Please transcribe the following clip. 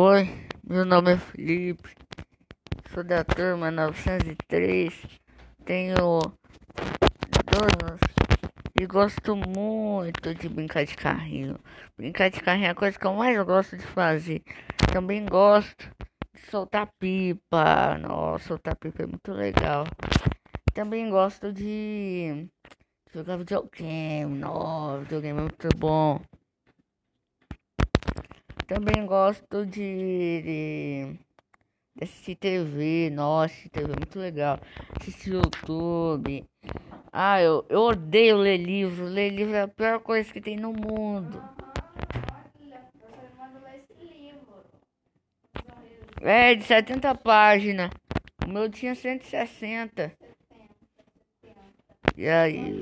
Oi, meu nome é Felipe, sou da turma 903, tenho 12 anos e gosto muito de brincar de carrinho. Brincar de carrinho é a coisa que eu mais gosto de fazer. Também gosto de soltar pipa, nossa, soltar pipa é muito legal. Também gosto de jogar videogame, nossa, videogame é muito bom. Também gosto de, de, de assistir TV. Nossa, TV é muito legal. Assistir YouTube. Ah, eu, eu odeio ler livro. Ler livro é a pior coisa que tem no mundo. É, de 70 páginas. O meu tinha 160. E aí?